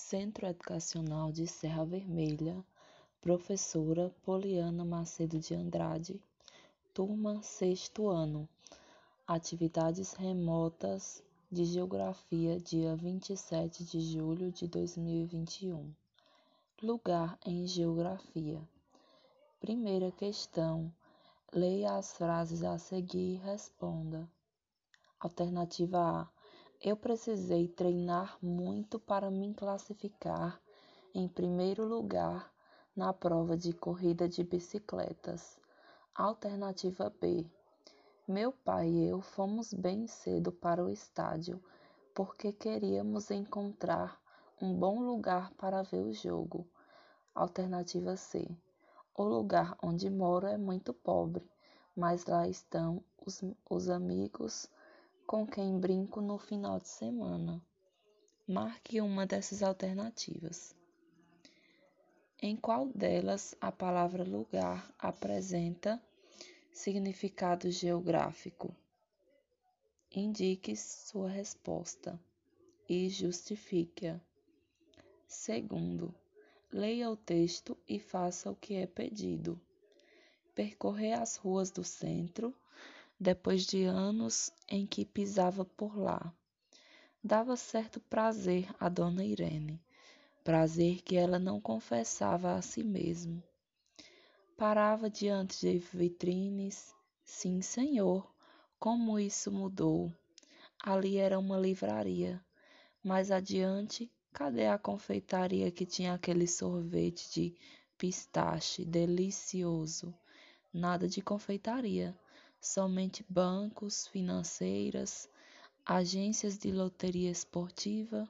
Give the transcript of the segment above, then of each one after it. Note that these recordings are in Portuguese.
Centro Educacional de Serra Vermelha, Professora Poliana Macedo de Andrade, Turma Sexto Ano. Atividades remotas de Geografia, dia 27 de julho de 2021. Lugar em Geografia. Primeira questão. Leia as frases a seguir e responda. Alternativa A. Eu precisei treinar muito para me classificar em primeiro lugar na prova de corrida de bicicletas. Alternativa B. Meu pai e eu fomos bem cedo para o estádio porque queríamos encontrar um bom lugar para ver o jogo. Alternativa C. O lugar onde moro é muito pobre, mas lá estão os, os amigos com quem brinco no final de semana. Marque uma dessas alternativas. Em qual delas a palavra lugar apresenta significado geográfico? Indique sua resposta e justifique-a. Segundo, leia o texto e faça o que é pedido. Percorrer as ruas do centro depois de anos em que pisava por lá. Dava certo prazer a Dona Irene, prazer que ela não confessava a si mesma. Parava diante de vitrines, sim, senhor, como isso mudou. Ali era uma livraria. Mais adiante, cadê a confeitaria que tinha aquele sorvete de pistache delicioso? Nada de confeitaria somente bancos, financeiras, agências de loteria esportiva.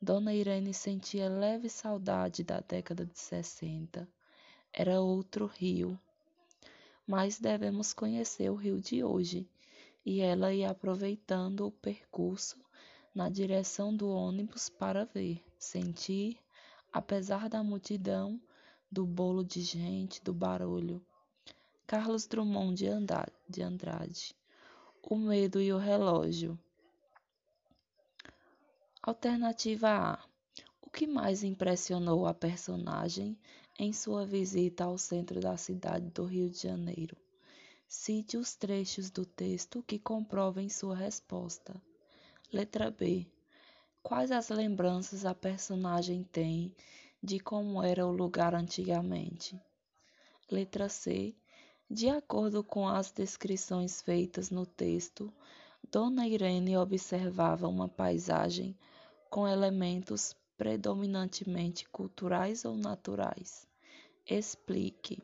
Dona Irene sentia leve saudade da década de 60. Era outro rio. Mas devemos conhecer o rio de hoje. E ela ia aproveitando o percurso na direção do ônibus para ver, sentir, apesar da multidão, do bolo de gente, do barulho Carlos Drummond de Andrade. O medo e o relógio. Alternativa A. O que mais impressionou a personagem em sua visita ao centro da cidade do Rio de Janeiro? Cite os trechos do texto que comprovem sua resposta. Letra B. Quais as lembranças a personagem tem de como era o lugar antigamente? Letra C. De acordo com as descrições feitas no texto, Dona Irene observava uma paisagem com elementos predominantemente culturais ou naturais. Explique.